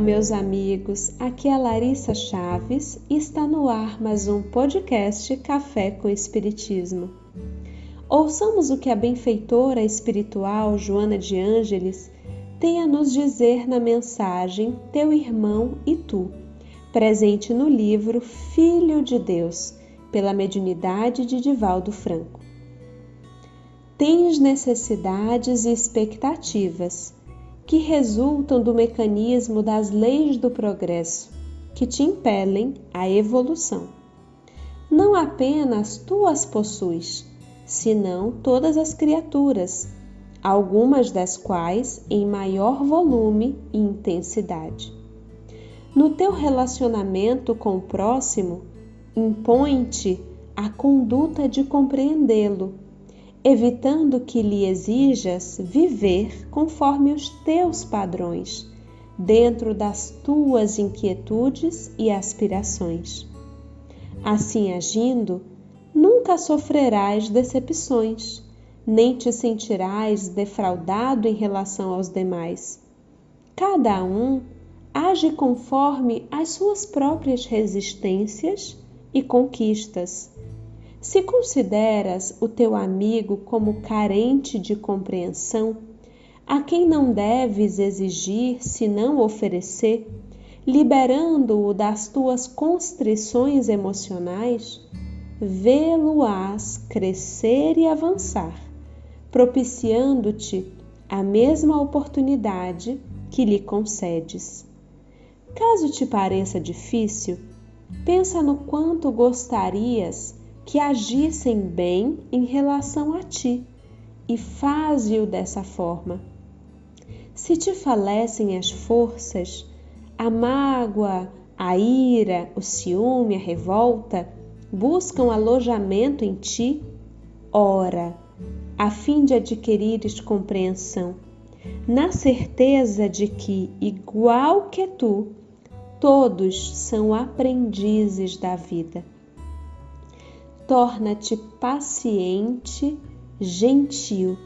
meus amigos. Aqui é Larissa Chaves e está no ar mais um podcast Café com Espiritismo. Ouçamos o que a benfeitora espiritual Joana de Ângeles tem a nos dizer na mensagem Teu Irmão e Tu, presente no livro Filho de Deus, pela mediunidade de Divaldo Franco. Tens necessidades e expectativas que resultam do mecanismo das leis do progresso, que te impelem à evolução. Não apenas tu as possuis, senão todas as criaturas, algumas das quais em maior volume e intensidade. No teu relacionamento com o próximo, impõe-te a conduta de compreendê-lo evitando que lhe exijas viver conforme os teus padrões, dentro das tuas inquietudes e aspirações. Assim agindo, nunca sofrerás decepções, nem te sentirás defraudado em relação aos demais. Cada um age conforme as suas próprias resistências e conquistas se consideras o teu amigo como carente de compreensão, a quem não deves exigir senão oferecer, liberando-o das tuas constrições emocionais, vê-lo-ás crescer e avançar, propiciando-te a mesma oportunidade que lhe concedes. Caso te pareça difícil, pensa no quanto gostarias que agissem bem em relação a ti e faze-o dessa forma. Se te falecem as forças, a mágoa, a ira, o ciúme, a revolta buscam alojamento em ti, ora, a fim de adquirires compreensão, na certeza de que, igual que tu, todos são aprendizes da vida torna-te paciente, gentil,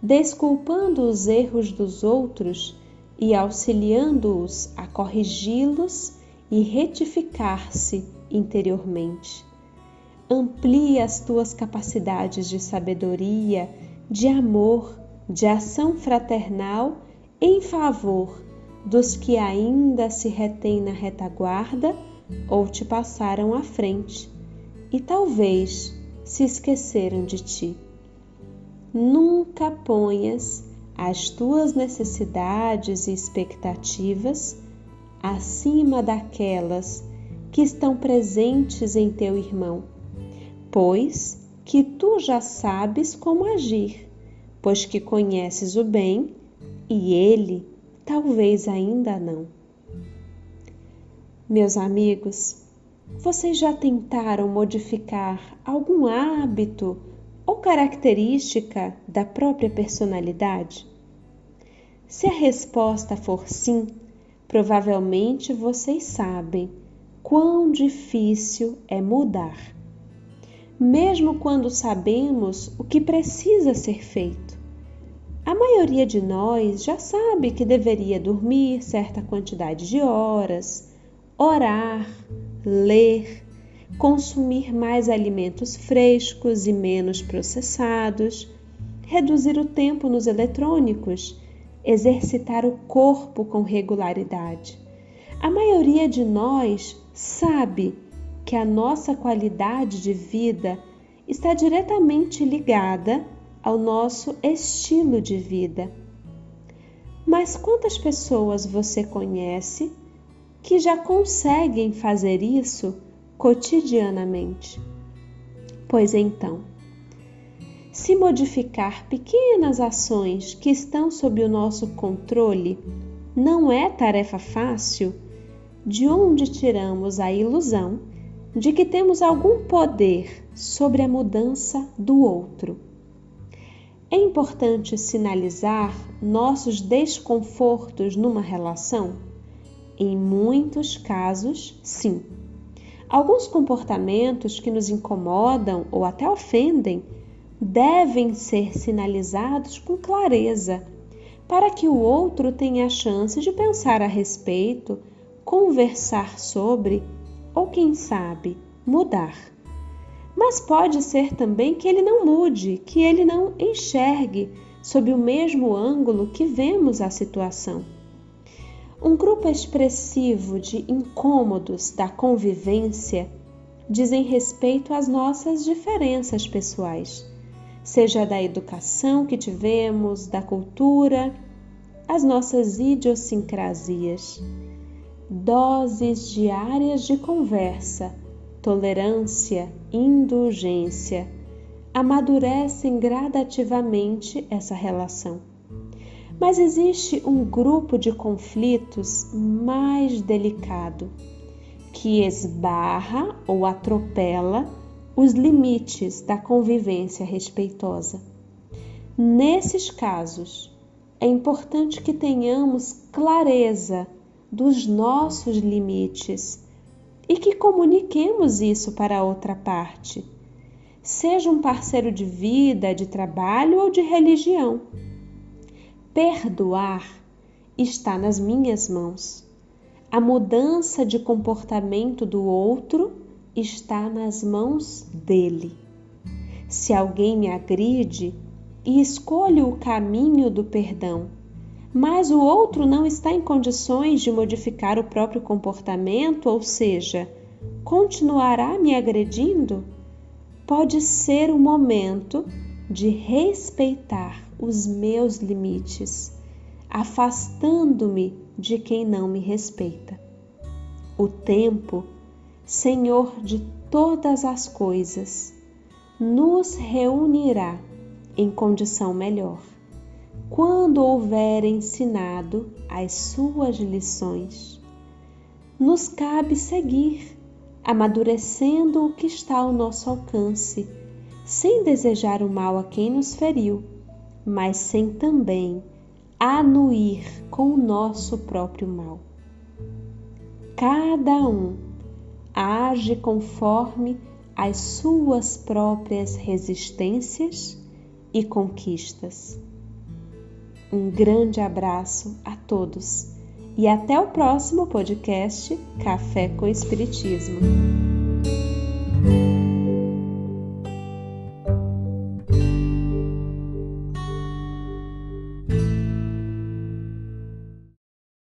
desculpando os erros dos outros e auxiliando-os a corrigi-los e retificar-se interiormente. Amplia as tuas capacidades de sabedoria, de amor, de ação fraternal em favor dos que ainda se retêm na retaguarda ou te passaram à frente e talvez se esqueceram de ti. Nunca ponhas as tuas necessidades e expectativas acima daquelas que estão presentes em teu irmão, pois que tu já sabes como agir, pois que conheces o bem e ele talvez ainda não. Meus amigos, vocês já tentaram modificar algum hábito ou característica da própria personalidade? Se a resposta for sim, provavelmente vocês sabem quão difícil é mudar. Mesmo quando sabemos o que precisa ser feito. A maioria de nós já sabe que deveria dormir certa quantidade de horas, orar, ler, consumir mais alimentos frescos e menos processados, reduzir o tempo nos eletrônicos, exercitar o corpo com regularidade. A maioria de nós sabe que a nossa qualidade de vida está diretamente ligada ao nosso estilo de vida. Mas quantas pessoas você conhece que já conseguem fazer isso cotidianamente. Pois então, se modificar pequenas ações que estão sob o nosso controle não é tarefa fácil, de onde tiramos a ilusão de que temos algum poder sobre a mudança do outro? É importante sinalizar nossos desconfortos numa relação? Em muitos casos, sim. Alguns comportamentos que nos incomodam ou até ofendem devem ser sinalizados com clareza, para que o outro tenha a chance de pensar a respeito, conversar sobre ou, quem sabe, mudar. Mas pode ser também que ele não mude, que ele não enxergue sob o mesmo ângulo que vemos a situação. Um grupo expressivo de incômodos da convivência dizem respeito às nossas diferenças pessoais, seja da educação que tivemos, da cultura, as nossas idiosincrasias. Doses diárias de conversa, tolerância, indulgência amadurecem gradativamente essa relação. Mas existe um grupo de conflitos mais delicado que esbarra ou atropela os limites da convivência respeitosa. Nesses casos, é importante que tenhamos clareza dos nossos limites e que comuniquemos isso para a outra parte, seja um parceiro de vida, de trabalho ou de religião. Perdoar está nas minhas mãos. A mudança de comportamento do outro está nas mãos dele. Se alguém me agride e escolho o caminho do perdão, mas o outro não está em condições de modificar o próprio comportamento, ou seja, continuará me agredindo, pode ser o momento de respeitar os meus limites, afastando-me de quem não me respeita. O tempo, Senhor de todas as coisas, nos reunirá em condição melhor, quando houver ensinado as suas lições. Nos cabe seguir, amadurecendo o que está ao nosso alcance, sem desejar o mal a quem nos feriu, mas sem também anuir com o nosso próprio mal. Cada um age conforme as suas próprias resistências e conquistas. Um grande abraço a todos e até o próximo podcast Café com Espiritismo.